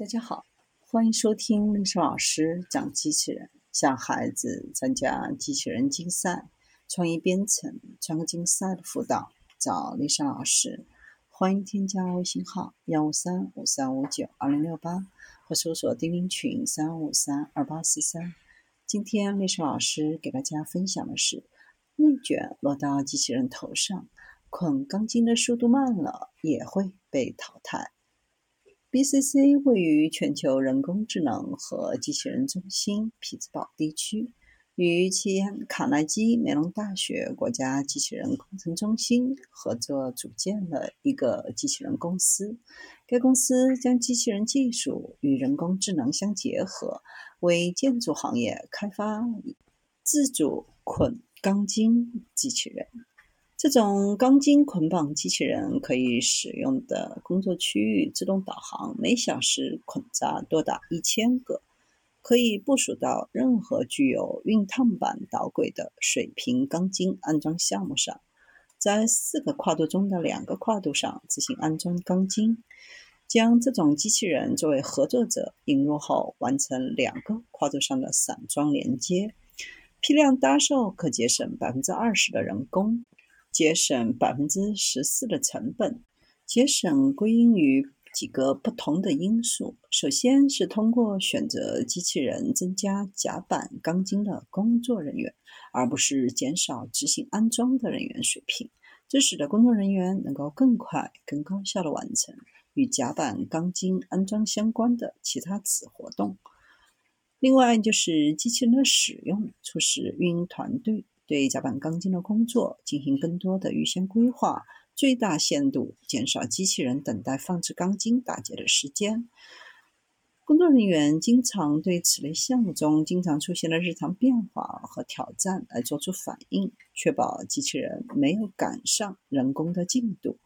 大家好，欢迎收听历史老师讲机器人，向孩子参加机器人竞赛、创意编程、创客竞赛的辅导，找历史老师。欢迎添加微信号幺五三五三五九二零六八，或搜索钉钉群三五三二八四三。今天历史老师给大家分享的是：内卷落到机器人头上，捆钢筋的速度慢了，也会被淘汰。BCC 位于全球人工智能和机器人中心匹兹堡地区，与其卡耐基梅隆大学国家机器人工程中心合作组建了一个机器人公司。该公司将机器人技术与人工智能相结合，为建筑行业开发自主捆钢筋机器人。这种钢筋捆绑机器人可以使用的工作区域自动导航，每小时捆扎多达一千个，可以部署到任何具有熨烫板导轨的水平钢筋安装项目上，在四个跨度中的两个跨度上自行安装钢筋。将这种机器人作为合作者引入后，完成两个跨度上的散装连接，批量搭售可节省百分之二十的人工。节省百分之十四的成本，节省归因于几个不同的因素。首先是通过选择机器人增加甲板钢筋的工作人员，而不是减少执行安装的人员水平，这使得工作人员能够更快、更高效地完成与甲板钢筋安装相关的其他子活动。另外就是机器人的使用，促使运营团队。对甲板钢筋的工作进行更多的预先规划，最大限度减少机器人等待放置钢筋打结的时间。工作人员经常对此类项目中经常出现的日常变化和挑战来做出反应，确保机器人没有赶上人工的进度，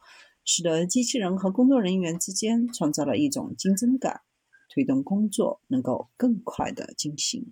使得机器人和工作人员之间创造了一种竞争感，推动工作能够更快的进行。